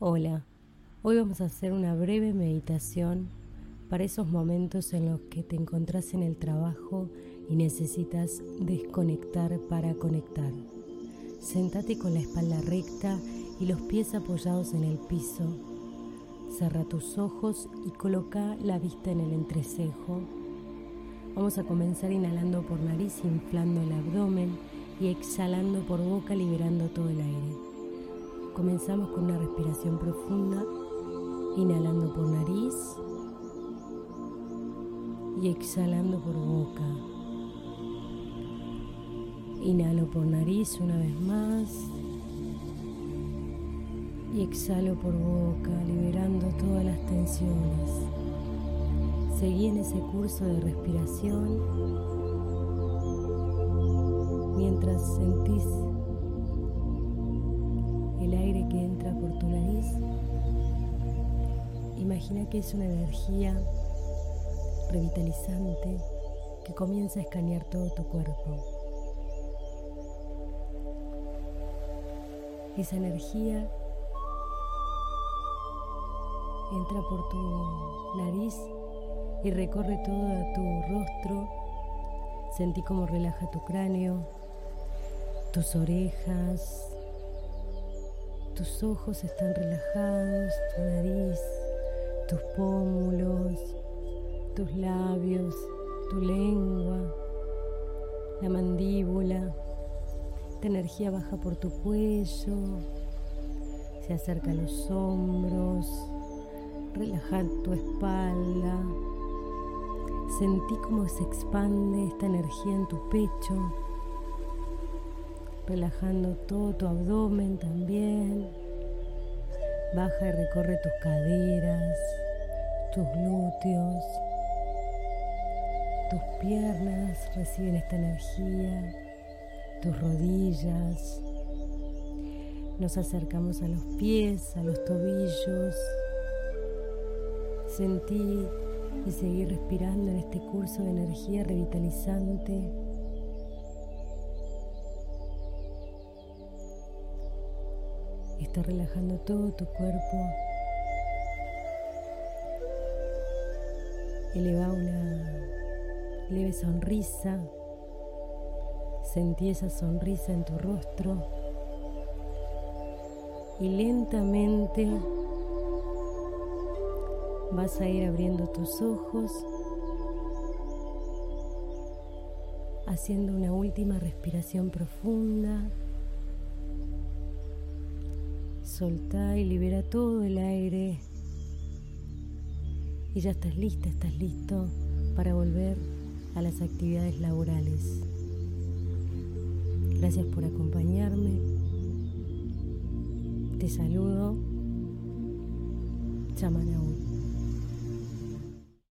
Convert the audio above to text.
Hola, hoy vamos a hacer una breve meditación para esos momentos en los que te encontrás en el trabajo y necesitas desconectar para conectar. Sentate con la espalda recta y los pies apoyados en el piso. Cerra tus ojos y coloca la vista en el entrecejo. Vamos a comenzar inhalando por nariz, inflando el abdomen y exhalando por boca, liberando todo el aire. Comenzamos con una respiración profunda, inhalando por nariz y exhalando por boca. Inhalo por nariz una vez más y exhalo por boca, liberando todas las tensiones. Seguí en ese curso de respiración mientras imagina que es una energía revitalizante que comienza a escanear todo tu cuerpo. Esa energía entra por tu nariz y recorre todo tu rostro. Sentí cómo relaja tu cráneo, tus orejas, tus ojos están relajados, tu nariz, tus pómulos, tus labios, tu lengua, la mandíbula. Esta energía baja por tu cuello, se acerca a los hombros, relajar tu espalda. Sentí cómo se expande esta energía en tu pecho relajando todo tu abdomen también. Baja y recorre tus caderas, tus glúteos, tus piernas reciben esta energía, tus rodillas. Nos acercamos a los pies, a los tobillos. Sentí y seguí respirando en este curso de energía revitalizante Está relajando todo tu cuerpo. Eleva una leve sonrisa. Sentí esa sonrisa en tu rostro. Y lentamente vas a ir abriendo tus ojos, haciendo una última respiración profunda. Soltá y libera todo el aire. Y ya estás lista, estás listo para volver a las actividades laborales. Gracias por acompañarme. Te saludo. Chamanaúl.